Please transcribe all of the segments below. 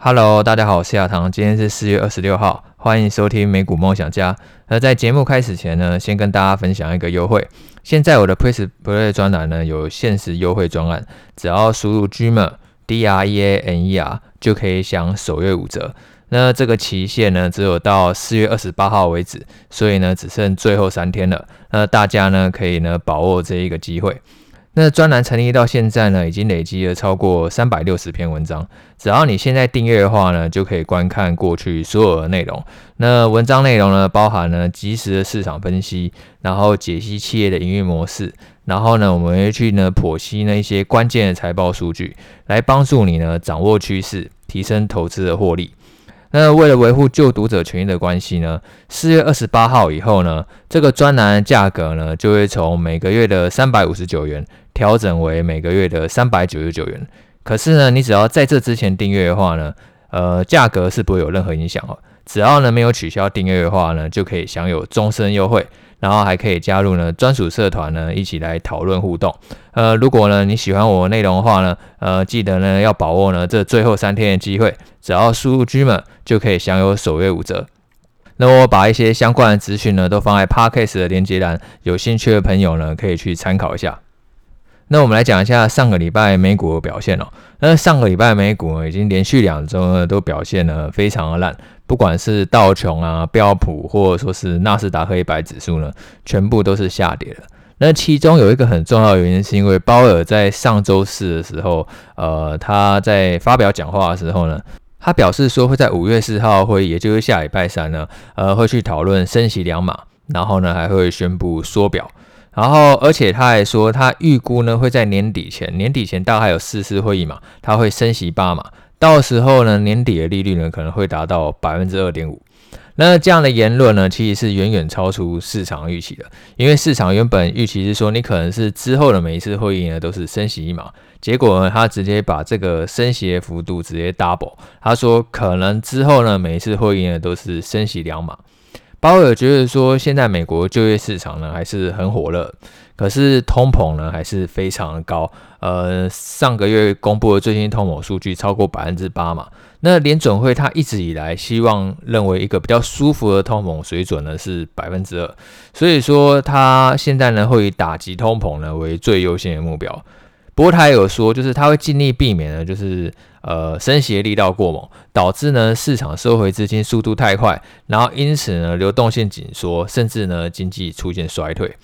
Hello，大家好，我是亚堂，今天是四月二十六号，欢迎收听美股梦想家。那在节目开始前呢，先跟大家分享一个优惠。现在我的 Press Play 专栏呢有限时优惠专案，只要输入 Dreamer D R E A N E R 就可以享首月五折。那这个期限呢只有到四月二十八号为止，所以呢只剩最后三天了。那大家呢可以呢把握这一个机会。那专栏成立到现在呢，已经累积了超过三百六十篇文章。只要你现在订阅的话呢，就可以观看过去所有的内容。那文章内容呢，包含了及时的市场分析，然后解析企业的营运模式，然后呢，我们会去呢剖析那一些关键的财报数据，来帮助你呢掌握趋势，提升投资的获利。那为了维护旧读者权益的关系呢，四月二十八号以后呢，这个专栏价格呢就会从每个月的三百五十九元调整为每个月的三百九十九元。可是呢，你只要在这之前订阅的话呢，呃，价格是不会有任何影响哦。只要呢没有取消订阅的话呢，就可以享有终身优惠。然后还可以加入呢专属社团呢，一起来讨论互动。呃，如果呢你喜欢我的内容的话呢，呃，记得呢要把握呢这最后三天的机会，只要输入 Dreamer 就可以享有首月五折。那我把一些相关的资讯呢都放在 Podcast 的连接栏，有兴趣的朋友呢可以去参考一下。那我们来讲一下上个礼拜美股的表现哦。那上个礼拜美股已经连续两周呢都表现得非常的烂。不管是道琼啊、标普，或者说是纳斯达克一百指数呢，全部都是下跌的。那其中有一个很重要的原因，是因为鲍尔在上周四的时候，呃，他在发表讲话的时候呢，他表示说会在五月四号会，也就是下礼拜三呢，呃，会去讨论升息两码，然后呢还会宣布缩表，然后而且他还说他预估呢会在年底前，年底前大概有四次会议嘛，他会升息八码。到时候呢，年底的利率呢可能会达到百分之二点五。那这样的言论呢，其实是远远超出市场预期的。因为市场原本预期是说，你可能是之后的每一次会议呢都是升息一码，结果呢，他直接把这个升息的幅度直接 double。他说可能之后呢每一次会议呢都是升息两码。鲍尔觉得说，现在美国就业市场呢还是很火热，可是通膨呢还是非常的高。呃，上个月公布的最新通膨数据超过百分之八嘛。那联准会他一直以来希望认为一个比较舒服的通膨水准呢是百分之二，所以说他现在呢会以打击通膨呢为最优先的目标。不过他也有说，就是他会尽力避免呢，就是呃升息力道过猛，导致呢市场收回资金速度太快，然后因此呢流动性紧缩，甚至呢经济出现衰退。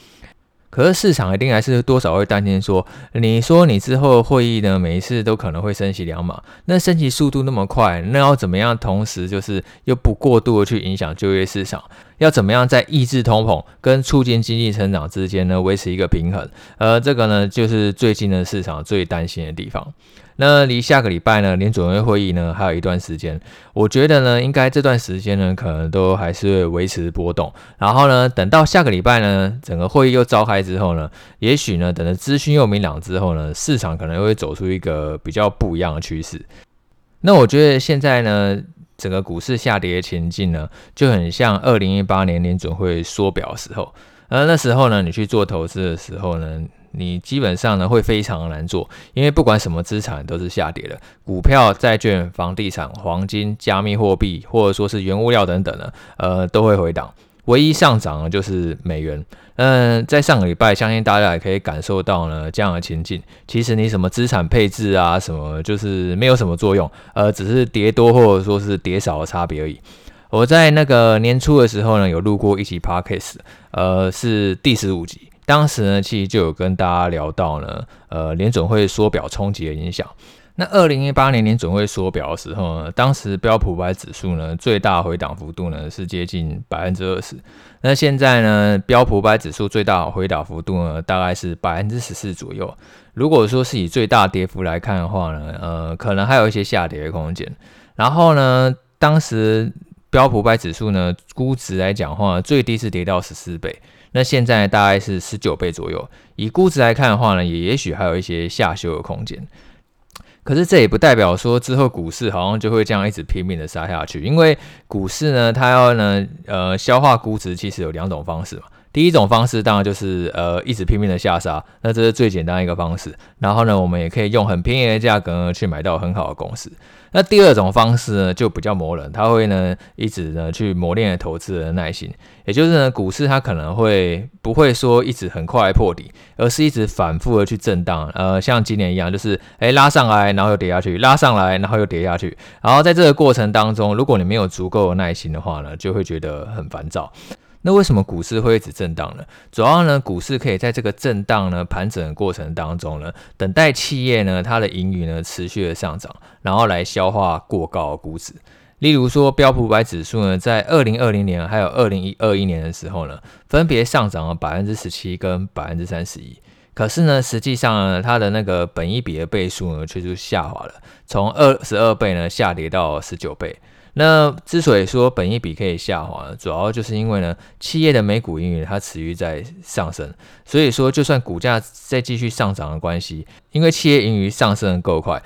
可是市场一定还是多少会担心说，你说你之后会议呢每一次都可能会升息两码，那升息速度那么快，那要怎么样同时就是又不过度的去影响就业市场？要怎么样在抑制通膨跟促进经济成长之间呢维持一个平衡？呃，这个呢就是最近的市场最担心的地方。那离下个礼拜呢联准会会议呢还有一段时间，我觉得呢应该这段时间呢可能都还是会维持波动。然后呢等到下个礼拜呢整个会议又召开之后呢，也许呢等着资讯又明朗之后呢，市场可能又会走出一个比较不一样的趋势。那我觉得现在呢。整个股市下跌前进呢，就很像二零一八年联准会缩表的时候。而那时候呢，你去做投资的时候呢，你基本上呢会非常难做，因为不管什么资产都是下跌的，股票、债券、房地产、黄金、加密货币，或者说是原物料等等呢，呃，都会回档。唯一上涨的就是美元。嗯，在上个礼拜，相信大家也可以感受到呢这样的情境。其实你什么资产配置啊，什么就是没有什么作用，呃，只是跌多或者说是跌少的差别而已。我在那个年初的时候呢，有录过一期 Podcast，呃，是第十五集。当时呢，其实就有跟大家聊到呢，呃，联准会缩表冲击的影响。那二零一八年联准会缩表的时候呢，当时标普五百指数呢最大回档幅度呢是接近百分之二十。那现在呢，标普五百指数最大回档幅度呢大概是百分之十四左右。如果说是以最大跌幅来看的话呢，呃，可能还有一些下跌的空间。然后呢，当时标普五百指数呢估值来讲的话，最低是跌到十四倍，那现在大概是十九倍左右。以估值来看的话呢，也也许还有一些下修的空间。可是这也不代表说之后股市好像就会这样一直拼命的杀下去，因为股市呢，它要呢，呃，消化估值其实有两种方式嘛。第一种方式当然就是呃一直拼命的下杀，那这是最简单一个方式。然后呢，我们也可以用很便宜的价格去买到很好的公司。那第二种方式呢，就比较磨人，他会呢一直呢去磨练投资人的耐心，也就是呢股市它可能会不会说一直很快破底，而是一直反复的去震荡，呃，像今年一样，就是诶拉上来，然后又跌下去，拉上来，然后又跌下去，然后在这个过程当中，如果你没有足够的耐心的话呢，就会觉得很烦躁。那为什么股市会一直震荡呢？主要呢，股市可以在这个震荡呢盘整的过程当中呢，等待企业呢它的盈余呢持续的上涨，然后来消化过高的估值。例如说，标普五百指数呢，在二零二零年还有二零二一年的时候呢，分别上涨了百分之十七跟百分之三十一。可是呢，实际上呢，它的那个本益比的倍数呢，却是下滑了，从二十二倍呢下跌到十九倍。那之所以说本益比可以下滑，主要就是因为呢，企业的每股盈余它持续在上升，所以说就算股价再继续上涨的关系，因为企业盈余上升的够快，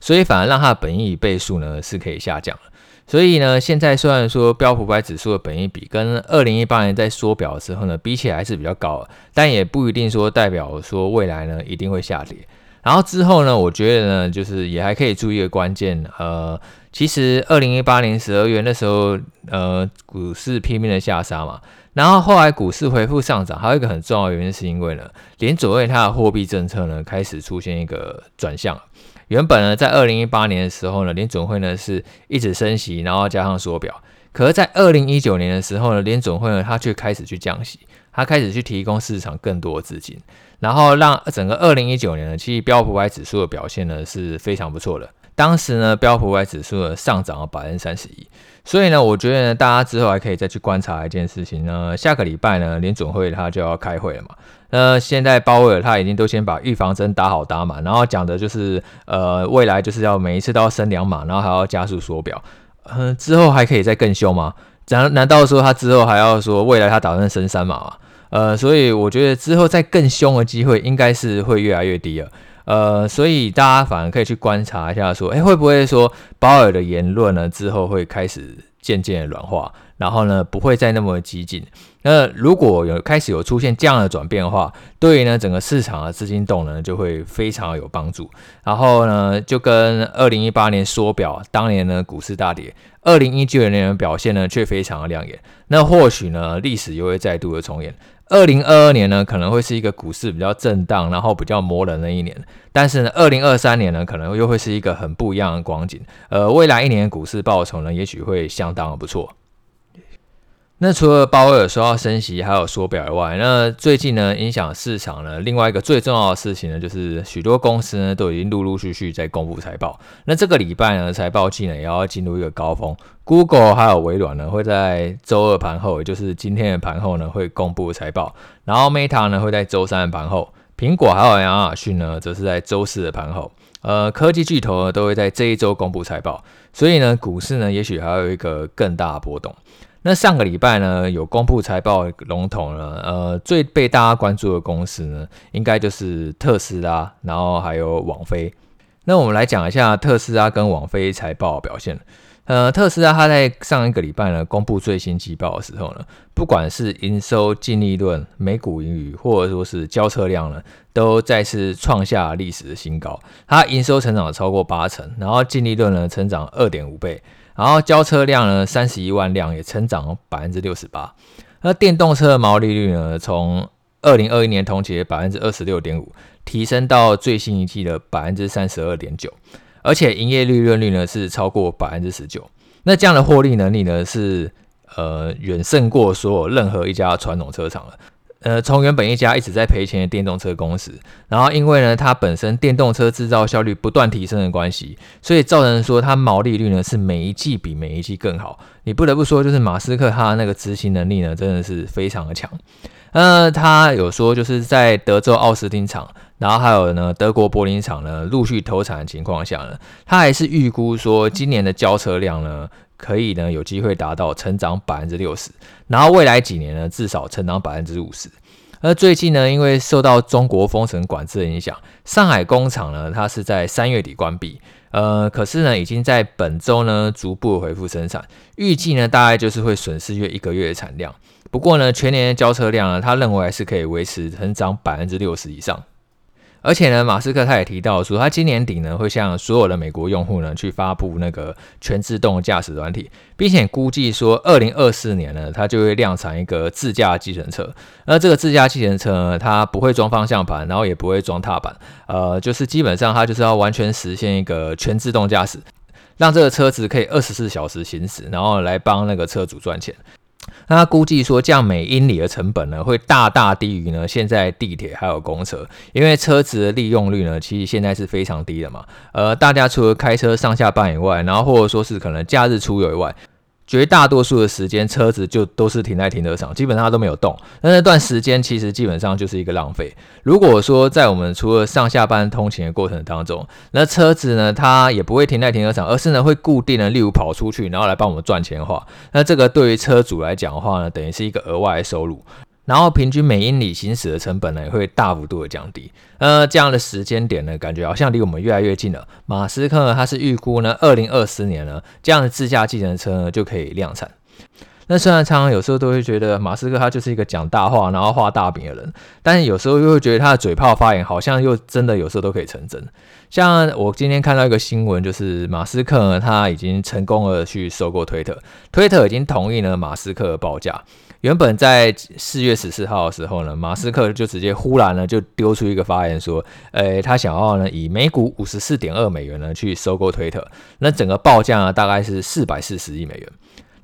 所以反而让它的本益比倍数呢是可以下降了。所以呢，现在虽然说标普五百指数的本益比跟二零一八年在缩表的时候呢比起来是比较高，但也不一定说代表说未来呢一定会下跌。然后之后呢，我觉得呢，就是也还可以注意一个关键，呃，其实二零一八年十二月那时候，呃，股市拼命的下杀嘛，然后后来股市恢复上涨，还有一个很重要的原因是因为呢，联准会它的货币政策呢开始出现一个转向。原本呢，在二零一八年的时候呢，联准会呢是一直升息，然后加上缩表，可是，在二零一九年的时候呢，联准会呢它却开始去降息。它开始去提供市场更多的资金，然后让整个二零一九年呢，其实标普百指数的表现呢是非常不错的。当时呢，标普五百指数呢上涨了百分之三十一。所以呢，我觉得呢，大家之后还可以再去观察一件事情呢。下个礼拜呢，联准会它就要开会了嘛。那现在鲍威尔他已经都先把预防针打好打满，然后讲的就是呃，未来就是要每一次都要升两码，然后还要加速缩表。嗯、之后还可以再更凶吗？难难道说他之后还要说未来他打算升三码吗？呃，所以我觉得之后再更凶的机会应该是会越来越低了。呃，所以大家反而可以去观察一下，说，哎，会不会说鲍尔的言论呢之后会开始渐渐的软化，然后呢不会再那么激进。那如果有开始有出现这样的转变的话，对于呢整个市场的资金动能就会非常有帮助。然后呢，就跟二零一八年缩表，当年呢股市大跌，二零一九年的表现呢却非常的亮眼。那或许呢历史又会再度的重演。二零二二年呢，可能会是一个股市比较震荡，然后比较磨人的一年。但是呢，二零二三年呢，可能又会是一个很不一样的光景。呃，未来一年股市报酬呢，也许会相当的不错。那除了鲍威尔说要升息，还有缩表以外，那最近呢影响市场呢，另外一个最重要的事情呢，就是许多公司呢都已经陆陆续续在公布财报。那这个礼拜呢，财报季呢也要进入一个高峰，Google 还有微软呢会在周二盘后，也就是今天的盘后呢会公布财报，然后 Meta 呢会在周三的盘后，苹果还有亚马逊呢则是在周四的盘后。呃，科技巨头呢都会在这一周公布财报，所以呢股市呢也许还有一个更大的波动。那上个礼拜呢，有公布财报龙头呢，呃，最被大家关注的公司呢，应该就是特斯拉，然后还有网飞。那我们来讲一下特斯拉跟网飞财报表现。呃，特斯拉它在上一个礼拜呢，公布最新季报的时候呢，不管是营收、净利润、每股盈余，或者说是交车量呢，都再次创下历史的新高。它营收成长了超过八成，然后净利润呢，成长二点五倍。然后交车量呢，三十一万辆也成长百分之六十八。那电动车的毛利率呢，从二零二一年同期的百分之二十六点五，提升到最新一季的百分之三十二点九，而且营业利润率呢是超过百分之十九。那这样的获利能力呢，是呃远胜过所有任何一家传统车厂了。呃，从原本一家一直在赔钱的电动车公司，然后因为呢，它本身电动车制造效率不断提升的关系，所以造成说它毛利率呢是每一季比每一季更好。你不得不说，就是马斯克他那个执行能力呢，真的是非常的强。呃，他有说就是在德州奥斯汀厂，然后还有呢德国柏林厂呢陆续投产的情况下呢，他还是预估说今年的交车量呢。可以呢，有机会达到成长百分之六十，然后未来几年呢，至少成长百分之五十。而最近呢，因为受到中国封城管制的影响，上海工厂呢，它是在三月底关闭。呃，可是呢，已经在本周呢逐步恢复生产，预计呢大概就是会损失约一个月的产量。不过呢，全年的交车量呢，他认为还是可以维持成长百分之六十以上。而且呢，马斯克他也提到说，他今年底呢会向所有的美国用户呢去发布那个全自动驾驶软体，并且估计说，二零二四年呢，它就会量产一个自驾计程车。而这个自驾计程车呢，它不会装方向盘，然后也不会装踏板，呃，就是基本上它就是要完全实现一个全自动驾驶，让这个车子可以二十四小时行驶，然后来帮那个车主赚钱。那他估计说，这样每英里的成本呢，会大大低于呢现在地铁还有公车，因为车子的利用率呢，其实现在是非常低的嘛。呃，大家除了开车上下班以外，然后或者说是可能假日出游以外。绝大多数的时间，车子就都是停在停车场，基本上都没有动。那那段时间其实基本上就是一个浪费。如果说在我们除了上下班通勤的过程当中，那车子呢，它也不会停在停车场，而是呢会固定的，例如跑出去，然后来帮我们赚钱的话，那这个对于车主来讲的话呢，等于是一个额外的收入。然后平均每英里行驶的成本呢，也会大幅度的降低。呃，这样的时间点呢，感觉好像离我们越来越近了。马斯克，他是预估呢，二零二四年呢，这样的自驾计程车呢就可以量产。那虽然常常有时候都会觉得马斯克他就是一个讲大话，然后画大饼的人，但是有时候又会觉得他的嘴炮发言好像又真的有时候都可以成真。像我今天看到一个新闻，就是马斯克，他已经成功的去收购推特，推特已经同意了马斯克的报价。原本在四月十四号的时候呢，马斯克就直接忽然呢就丢出一个发言说，诶，他想要呢以每股五十四点二美元呢去收购推特，那整个报价呢大概是四百四十亿美元。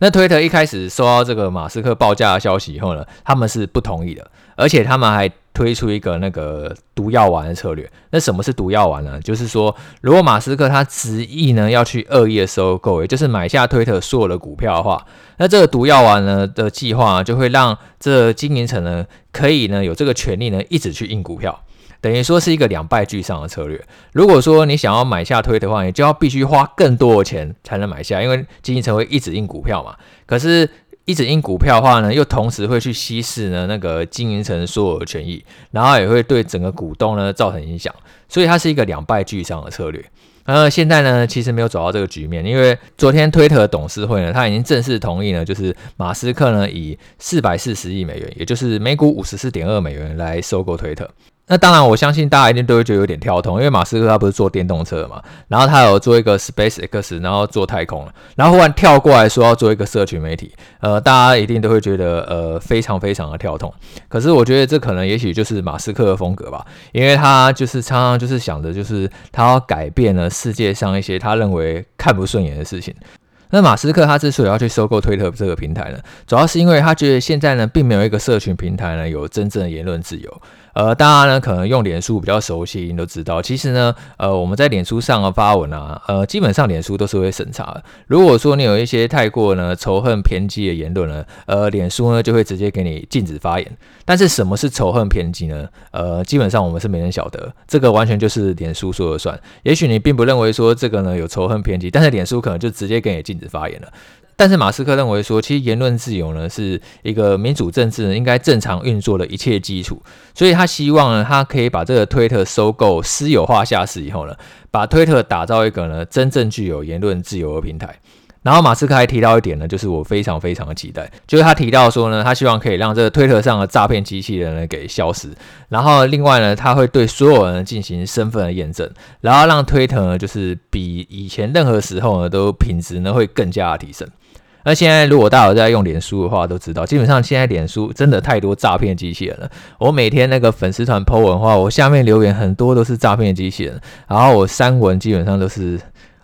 那推特一开始收到这个马斯克报价的消息以后呢，他们是不同意的，而且他们还推出一个那个毒药丸的策略。那什么是毒药丸呢？就是说，如果马斯克他执意呢要去恶意的收购，也就是买下推特所有的股票的话。那这个毒药丸呢的计划就会让这经营层呢可以呢有这个权利呢一直去印股票，等于说是一个两败俱伤的策略。如果说你想要买下推的话，你就要必须花更多的钱才能买下，因为经营层会一直印股票嘛。可是，一直印股票的话呢，又同时会去稀释呢那个经营层所有的权益，然后也会对整个股东呢造成影响，所以它是一个两败俱伤的策略。呃，现在呢，其实没有走到这个局面，因为昨天推特董事会呢，他已经正式同意呢，就是马斯克呢以四百四十亿美元，也就是每股五十四点二美元来收购推特。那当然，我相信大家一定都会觉得有点跳痛，因为马斯克他不是做电动车嘛，然后他有做一个 SpaceX，然后做太空，然后忽然跳过来说要做一个社群媒体，呃，大家一定都会觉得呃非常非常的跳痛。可是我觉得这可能也许就是马斯克的风格吧，因为他就是常常就是想着就是他要改变了世界上一些他认为看不顺眼的事情。那马斯克他之所以要去收购推特这个平台呢，主要是因为他觉得现在呢并没有一个社群平台呢有真正的言论自由。呃，大家呢可能用脸书比较熟悉，你都知道，其实呢，呃，我们在脸书上的发文啊，呃，基本上脸书都是会审查的。如果说你有一些太过呢仇恨偏激的言论呢，呃，脸书呢就会直接给你禁止发言。但是什么是仇恨偏激呢？呃，基本上我们是没人晓得，这个完全就是脸书说了算。也许你并不认为说这个呢有仇恨偏激，但是脸书可能就直接给你禁止发言了。但是马斯克认为说，其实言论自由呢是一个民主政治呢应该正常运作的一切基础，所以他希望呢，他可以把这个推特收购私有化下市以后呢，把推特打造一个呢真正具有言论自由的平台。然后马斯克还提到一点呢，就是我非常非常的期待，就是他提到说呢，他希望可以让这个推特上的诈骗机器人呢给消失，然后另外呢，他会对所有人进行身份的验证，然后让推特呢就是比以前任何时候呢都品质呢会更加的提升。那现在，如果大家有在用脸书的话，都知道，基本上现在脸书真的太多诈骗机器人了。我每天那个粉丝团 po 文的话，我下面留言很多都是诈骗机器人，然后我删文基本上都是。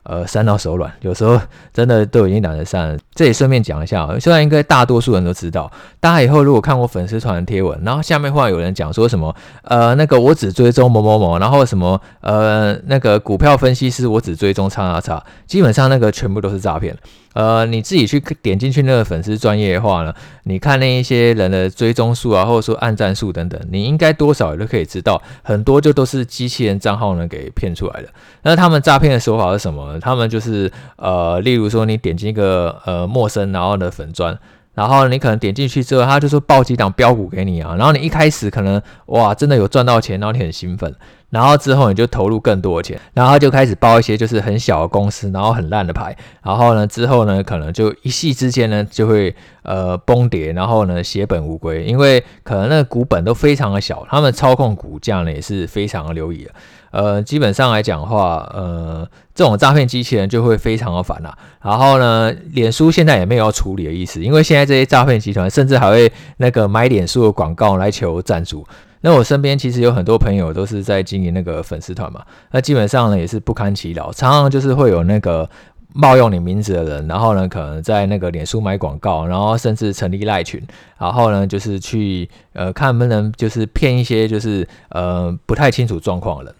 呃，删到手软，有时候真的都已经懒得删了。这里顺便讲一下，虽然应该大多数人都知道，大家以后如果看过粉丝团的贴文，然后下面忽然有人讲说什么，呃，那个我只追踪某某某，然后什么，呃，那个股票分析师我只追踪叉叉叉，基本上那个全部都是诈骗。呃，你自己去点进去那个粉丝专业的话呢，你看那一些人的追踪数啊，或者说按赞数等等，你应该多少也都可以知道，很多就都是机器人账号呢给骗出来的。那他们诈骗的手法是什么他们就是呃，例如说你点进一个呃陌生然后的粉专，然后你可能点进去之后，他就说报几档标股给你啊，然后你一开始可能哇真的有赚到钱，然后你很兴奋。然后之后你就投入更多的钱，然后他就开始报一些就是很小的公司，然后很烂的牌，然后呢之后呢可能就一夕之间呢就会呃崩跌，然后呢血本无归，因为可能那个股本都非常的小，他们操控股价呢也是非常的流溢的，呃基本上来讲的话，呃这种诈骗机器人就会非常的烦啦。然后呢脸书现在也没有要处理的意思，因为现在这些诈骗集团甚至还会那个买脸书的广告来求赞助。那我身边其实有很多朋友都是在经营那个粉丝团嘛，那基本上呢也是不堪其扰，常常就是会有那个冒用你名字的人，然后呢可能在那个脸书买广告，然后甚至成立赖群，然后呢就是去呃看能不能就是骗一些就是呃不太清楚状况的人。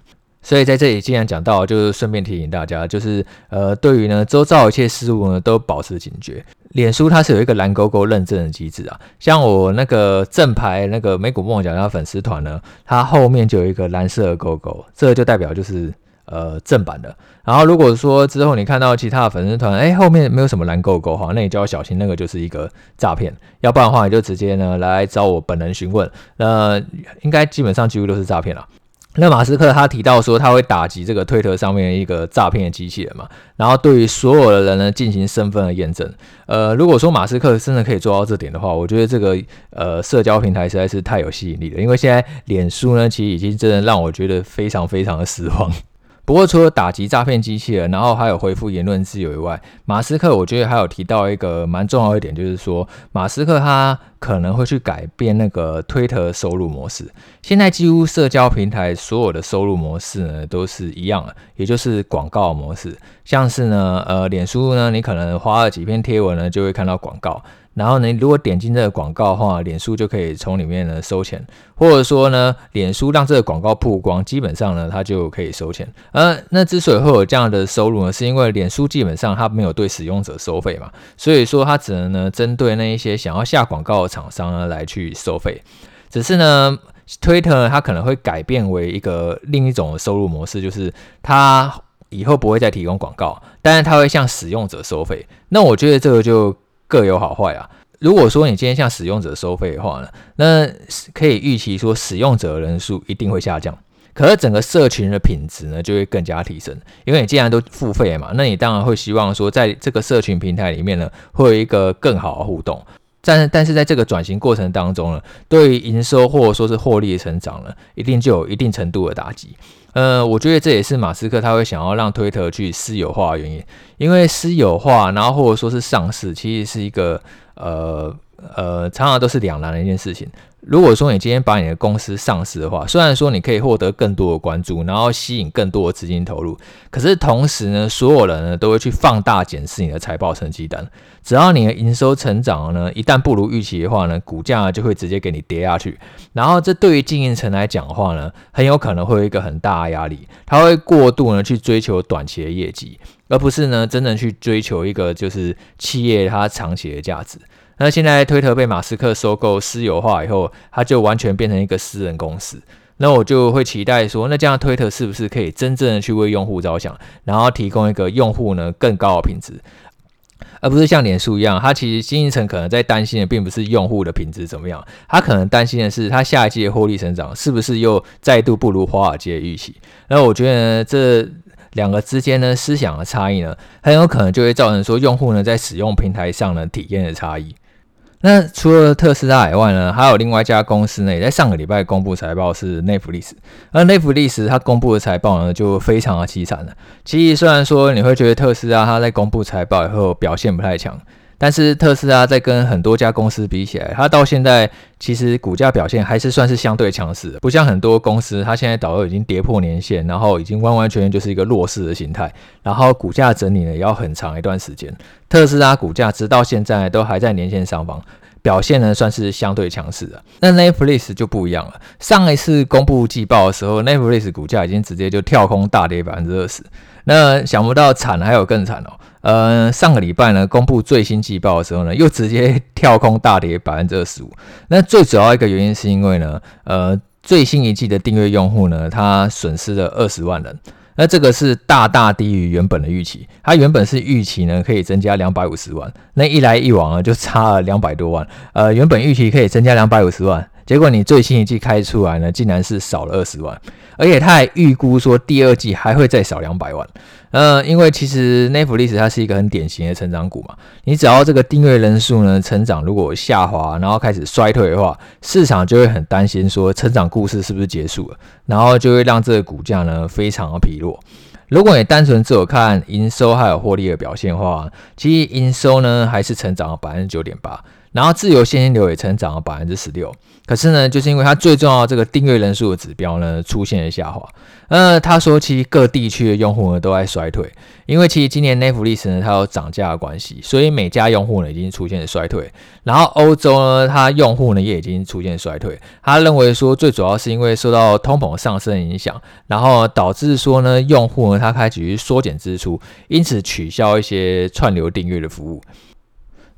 所以在这里既然讲到，就是顺便提醒大家，就是呃对于呢周遭一切事物呢都保持警觉。脸书它是有一个蓝勾勾认证的机制啊，像我那个正牌那个美股梦想家粉丝团呢，它后面就有一个蓝色的勾勾，这就代表就是呃正版的。然后如果说之后你看到其他的粉丝团，哎后面没有什么蓝勾勾哈，那你就要小心，那个就是一个诈骗。要不然的话，你就直接呢来找我本人询问，那应该基本上几乎都是诈骗了。那马斯克他提到说他会打击这个推特上面一个诈骗的机器人嘛，然后对于所有的人呢进行身份的验证。呃，如果说马斯克真的可以做到这点的话，我觉得这个呃社交平台实在是太有吸引力了。因为现在脸书呢，其实已经真的让我觉得非常非常的失望。不过，除了打击诈骗机器人，然后还有恢复言论自由以外，马斯克我觉得还有提到一个蛮重要一点，就是说马斯克他可能会去改变那个推特收入模式。现在几乎社交平台所有的收入模式呢都是一样的，也就是广告模式。像是呢，呃，脸书呢，你可能花了几篇贴文呢，就会看到广告。然后呢，如果点进这个广告的话，脸书就可以从里面呢收钱，或者说呢，脸书让这个广告曝光，基本上呢，它就可以收钱。呃，那之所以会有这样的收入呢，是因为脸书基本上它没有对使用者收费嘛，所以说它只能呢针对那一些想要下广告的厂商呢来去收费。只是呢，Twitter 它可能会改变为一个另一种收入模式，就是它以后不会再提供广告，但是它会向使用者收费。那我觉得这个就。各有好坏啊。如果说你今天向使用者收费的话呢，那可以预期说使用者的人数一定会下降，可是整个社群的品质呢就会更加提升。因为你既然都付费嘛，那你当然会希望说在这个社群平台里面呢会有一个更好的互动。但是但是在这个转型过程当中呢，对于营收或者说是获利的成长呢，一定就有一定程度的打击。呃，我觉得这也是马斯克他会想要让推特去私有化的原因，因为私有化，然后或者说是上市，其实是一个呃呃，常常都是两难的一件事情。如果说你今天把你的公司上市的话，虽然说你可以获得更多的关注，然后吸引更多的资金投入，可是同时呢，所有人呢都会去放大检视你的财报成绩单。只要你的营收成长呢，一旦不如预期的话呢，股价就会直接给你跌下去。然后这对于经营层来讲的话呢，很有可能会有一个很大的压力，他会过度呢去追求短期的业绩，而不是呢真正去追求一个就是企业它长期的价值。那现在推特被马斯克收购私有化以后，它就完全变成一个私人公司。那我就会期待说，那这样推特是不是可以真正的去为用户着想，然后提供一个用户呢更高的品质，而不是像脸书一样，它其实经营层可能在担心的并不是用户的品质怎么样，他可能担心的是他下一季的获利成长是不是又再度不如华尔街预期。那我觉得这两个之间呢思想的差异呢，很有可能就会造成说用户呢在使用平台上呢体验的差异。那除了特斯拉以外呢，还有另外一家公司呢，也在上个礼拜公布财报是内弗利斯。而内弗利斯它公布的财报呢，就非常的凄惨了。其实虽然说你会觉得特斯拉它在公布财报以后表现不太强。但是特斯拉在跟很多家公司比起来，它到现在其实股价表现还是算是相对强势的，不像很多公司，它现在早就已经跌破年线，然后已经完完全全就是一个弱势的形态，然后股价整理呢也要很长一段时间。特斯拉股价直到现在都还在年线上方，表现呢算是相对强势的。那 Netflix 就不一样了，上一次公布季报的时候，Netflix 股价已经直接就跳空大跌百分之二十，那想不到惨还有更惨哦。呃，上个礼拜呢，公布最新季报的时候呢，又直接跳空大跌百分之二十五。那最主要一个原因是因为呢，呃，最新一季的订阅用户呢，他损失了二十万人。那这个是大大低于原本的预期，它原本是预期呢可以增加两百五十万，那一来一往呢就差了两百多万，呃，原本预期可以增加两百五十万。结果你最新一季开出来呢，竟然是少了二十万，而且他还预估说第二季还会再少两百万。呃，因为其实 n e t f l i 它是一个很典型的成长股嘛，你只要这个订阅人数呢成长如果下滑，然后开始衰退的话，市场就会很担心说成长故事是不是结束了，然后就会让这个股价呢非常的疲弱。如果你单纯只有看营收还有获利的表现的话，其实营收呢还是成长了百分之九点八。然后自由现金流也成长了百分之十六，可是呢，就是因为它最重要的这个订阅人数的指标呢出现了下滑。呃，他说其实各地区的用户呢都在衰退，因为其实今年 Netflix 呢它有涨价的关系，所以每家用户呢已经出现了衰退。然后欧洲呢，它用户呢也已经出现衰退。他认为说最主要是因为受到通膨上升的影响，然后导致说呢用户呢他开始去缩减支出，因此取消一些串流订阅的服务。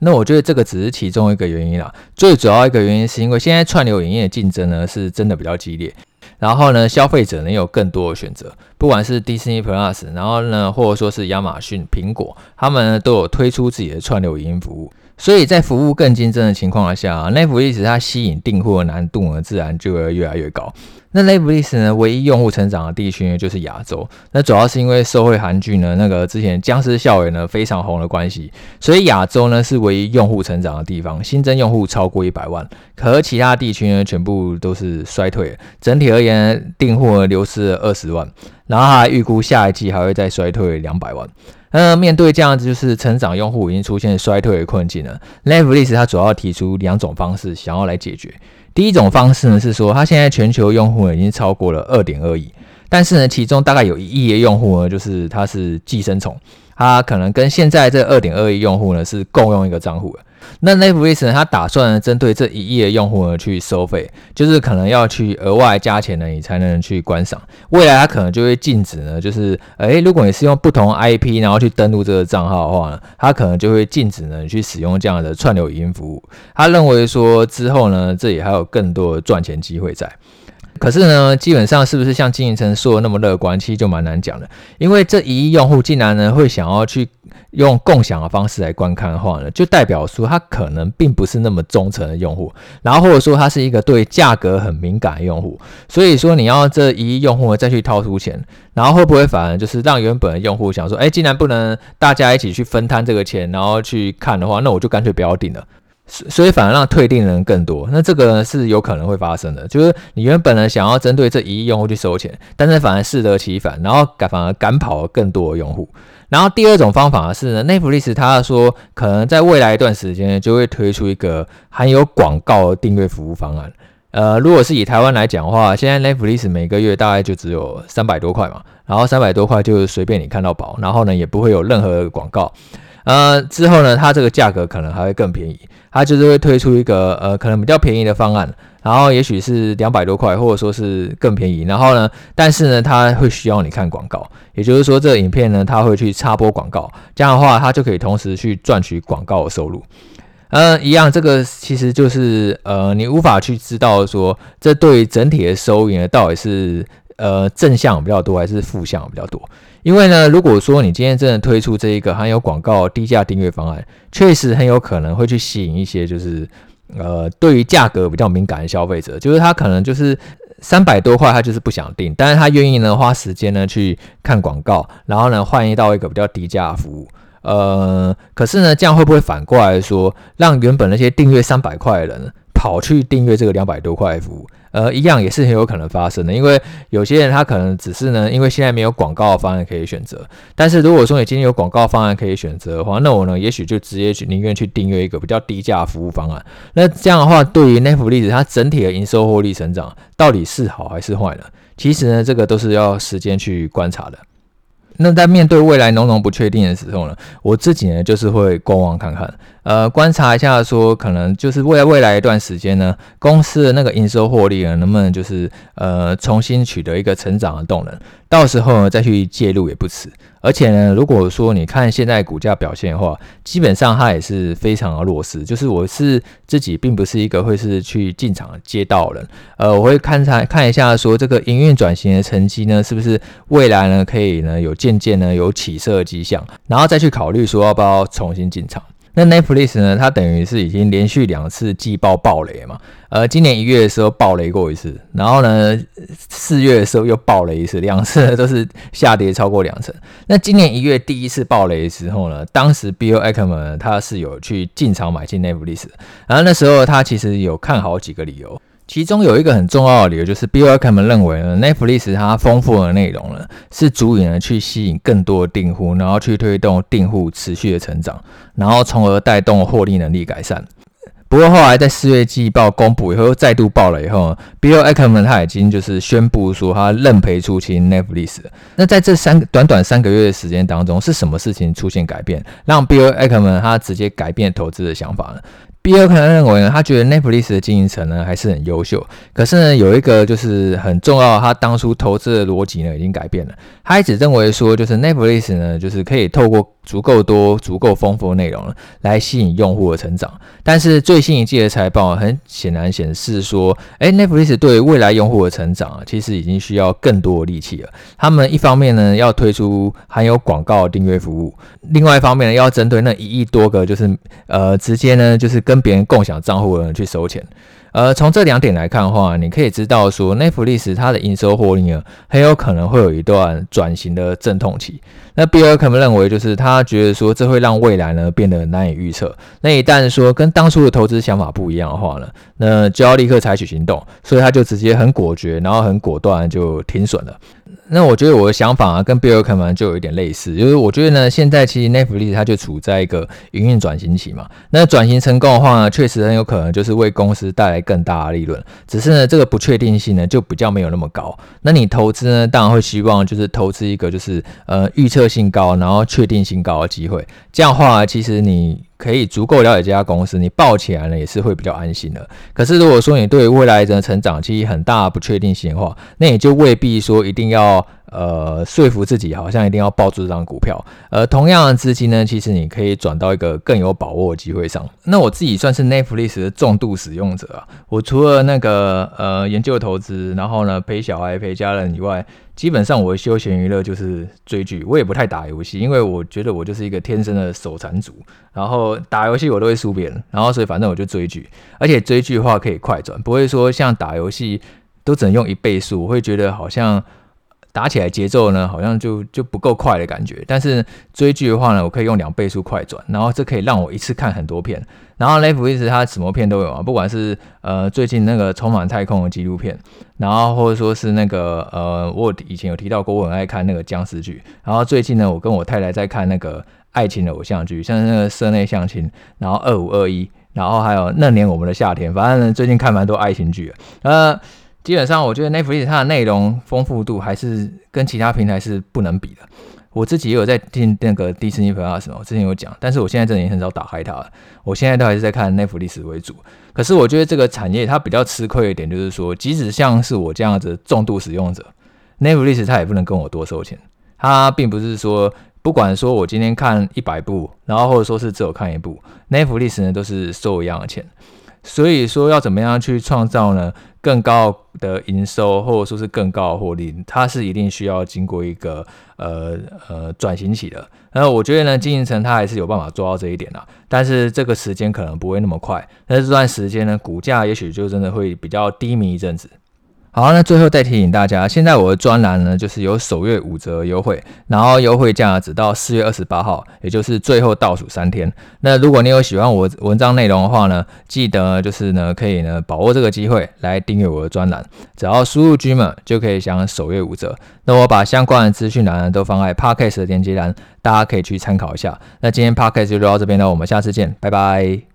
那我觉得这个只是其中一个原因啦，最主要一个原因是因为现在串流影音的竞争呢是真的比较激烈，然后呢消费者能有更多的选择，不管是 Disney Plus，然后呢或者说是亚马逊、苹果，他们呢都有推出自己的串流影音服务。所以在服务更竞争的情况下，Netflix 它吸引订户的难度呢，自然就会越来越高。那 Netflix 呢，唯一用户成长的地区呢，就是亚洲。那主要是因为社会韩剧呢，那个之前僵尸校园呢非常红的关系，所以亚洲呢是唯一用户成长的地方，新增用户超过一百万。可其他地区呢，全部都是衰退。整体而言，订户流失了二十万，然后他还预估下一季还会再衰退两百万。那面对这样子就是成长用户已经出现衰退的困境了，Netflix 它主要提出两种方式想要来解决。第一种方式呢是说，它现在全球用户呢已经超过了二点二亿，但是呢其中大概有一亿的用户呢就是它是寄生虫，它可能跟现在这二点二亿用户呢是共用一个账户的。那 Netflix 呢，他打算针对这一亿的用户呢去收费，就是可能要去额外加钱呢，你才能去观赏。未来他可能就会禁止呢，就是诶、如果你是用不同 IP 然后去登录这个账号的话呢，他可能就会禁止呢你去使用这样的串流影音服务。他认为说之后呢，这里还有更多的赚钱机会在。可是呢，基本上是不是像经营层说的那么乐观，其实就蛮难讲的。因为这一亿用户竟然呢会想要去用共享的方式来观看的话呢，就代表说他可能并不是那么忠诚的用户，然后或者说他是一个对价格很敏感的用户。所以说你要这一亿用户呢再去掏出钱，然后会不会反而就是让原本的用户想说，哎，既然不能大家一起去分摊这个钱，然后去看的话，那我就干脆不要订了。所以反而让退订人更多，那这个呢是有可能会发生的，就是你原本呢想要针对这一亿用户去收钱，但是反而适得其反，然后赶反而赶跑了更多的用户。然后第二种方法是呢，Netflix 他说可能在未来一段时间就会推出一个含有广告的订阅服务方案。呃，如果是以台湾来讲的话，现在 Netflix 每个月大概就只有三百多块嘛，然后三百多块就随便你看到宝，然后呢也不会有任何广告。呃，之后呢，它这个价格可能还会更便宜，它就是会推出一个呃，可能比较便宜的方案，然后也许是两百多块，或者说是更便宜。然后呢，但是呢，它会需要你看广告，也就是说，这个影片呢，它会去插播广告，这样的话，它就可以同时去赚取广告的收入。呃，一样，这个其实就是呃，你无法去知道说，这对整体的收益呢，到底是呃正向比较多，还是负向比较多。因为呢，如果说你今天真的推出这一个含有广告低价订阅方案，确实很有可能会去吸引一些就是呃对于价格比较敏感的消费者，就是他可能就是三百多块他就是不想订，但是他愿意呢花时间呢去看广告，然后呢换一到一个比较低价的服务。呃，可是呢这样会不会反过来说，让原本那些订阅三百块的人跑去订阅这个两百多块的服务？呃，一样也是很有可能发生的，因为有些人他可能只是呢，因为现在没有广告方案可以选择。但是如果说你今天有广告方案可以选择的话，那我呢，也许就直接去宁愿去订阅一个比较低价服务方案。那这样的话，对于 Netflix 它整体的营收获利成长，到底是好还是坏呢？其实呢，这个都是要时间去观察的。那在面对未来浓浓不确定的时候呢，我自己呢就是会观望看看，呃，观察一下说可能就是未来未来一段时间呢，公司的那个营收获利呢能不能就是呃重新取得一个成长的动能。到时候呢再去介入也不迟。而且呢，如果说你看现在股价表现的话，基本上它也是非常的弱势。就是我是自己并不是一个会是去进场接到人，呃，我会看看看一下说这个营运转型的成绩呢，是不是未来呢可以呢有渐渐呢有起色的迹象，然后再去考虑说要不要重新进场。那 Netflix 呢？它等于是已经连续两次季报暴雷嘛。呃，今年一月的时候暴雷过一次，然后呢，四月的时候又暴雷一次，两次 都是下跌超过两成。那今年一月第一次暴雷的时候呢，当时 Bill Ackman 他是有去进场买进 Netflix，然后那时候他其实有看好几个理由。其中有一个很重要的理由，就是 Bill Ackman 认为呢，Netflix 它丰富的内容呢，是足以呢去吸引更多的订户，然后去推动订户持续的成长，然后从而带动获利能力改善。不过后来在四月季报公布以后，又再度爆了以后，Bill Ackman 他已经就是宣布说他认赔出清 Netflix。那在这三短短三个月的时间当中，是什么事情出现改变，让 Bill Ackman 他直接改变投资的想法呢？比尔可能认为呢，他觉得 Netflix 的经营层呢还是很优秀，可是呢有一个就是很重要，他当初投资的逻辑呢已经改变了。他一直认为说，就是 Netflix 呢就是可以透过足够多、足够丰富的内容来吸引用户的成长。但是最新一季的财报很显然显示说，哎，Netflix 对未来用户的成长，其实已经需要更多的力气了。他们一方面呢要推出含有广告的订阅服务，另外一方面呢要针对那一亿多个就是呃直接呢就是跟别人共享账户的人去收钱，呃，从这两点来看的话，你可以知道说，Netflix 它的营收获利呢，很有可能会有一段转型的阵痛期。那比尔可能认为，就是他觉得说，这会让未来呢变得难以预测。那一旦说跟当初的投资想法不一样的话呢，那就要立刻采取行动，所以他就直接很果决，然后很果断就停损了。那我觉得我的想法啊，跟 Bill Ackman 就有一点类似，就是我觉得呢，现在其实 Netflix 它就处在一个营运转型期嘛。那转型成功的话呢，确实很有可能就是为公司带来更大的利润。只是呢，这个不确定性呢，就比较没有那么高。那你投资呢，当然会希望就是投资一个就是呃预测性高，然后确定性高的机会。这样的话，其实你。可以足够了解这家公司，你抱起来呢也是会比较安心的。可是如果说你对未来的成长其实很大不确定性的话，那也就未必说一定要呃说服自己，好像一定要抱住这张股票。而同样的资金呢，其实你可以转到一个更有把握的机会上。那我自己算是 Netflix 的重度使用者啊，我除了那个呃研究投资，然后呢陪小孩陪家人以外。基本上我的休闲娱乐就是追剧，我也不太打游戏，因为我觉得我就是一个天生的手残族，然后打游戏我都会输别人，然后所以反正我就追剧，而且追剧的话可以快转，不会说像打游戏都只能用一倍速，我会觉得好像。打起来节奏呢，好像就就不够快的感觉。但是追剧的话呢，我可以用两倍速快转，然后这可以让我一次看很多片。然后 Netflix 它什么片都有啊，不管是呃最近那个充满太空的纪录片，然后或者说是那个呃我以前有提到过，我很爱看那个僵尸剧。然后最近呢，我跟我太太在看那个爱情的偶像剧，像是那个社内相亲，然后二五二一，然后还有那年我们的夏天，反正最近看蛮多爱情剧。呃。基本上，我觉得 Netflix 它的内容丰富度还是跟其他平台是不能比的。我自己也有在听那个 Disney Plus 我之前有讲，但是我现在真的也很少打开它。我现在都还是在看 Netflix 为主。可是我觉得这个产业它比较吃亏一点，就是说，即使像是我这样子重度使用者，Netflix 它也不能跟我多收钱。它并不是说，不管说我今天看一百部，然后或者说是只有看一部，Netflix 呢都是收一样的钱。所以说要怎么样去创造呢？更高的营收，或者说是更高的获利，它是一定需要经过一个呃呃转型期的。那我觉得呢，经营层它还是有办法做到这一点的，但是这个时间可能不会那么快。但是这段时间呢，股价也许就真的会比较低迷一阵子。好，那最后再提醒大家，现在我的专栏呢，就是有首月五折优惠，然后优惠价只到四月二十八号，也就是最后倒数三天。那如果你有喜欢我文章内容的话呢，记得就是呢，可以呢把握这个机会来订阅我的专栏，只要输入 Dreamer 就可以享首月五折。那我把相关的资讯栏都放在 Podcast 的链接栏，大家可以去参考一下。那今天 Podcast 就到这边了，我们下次见，拜拜。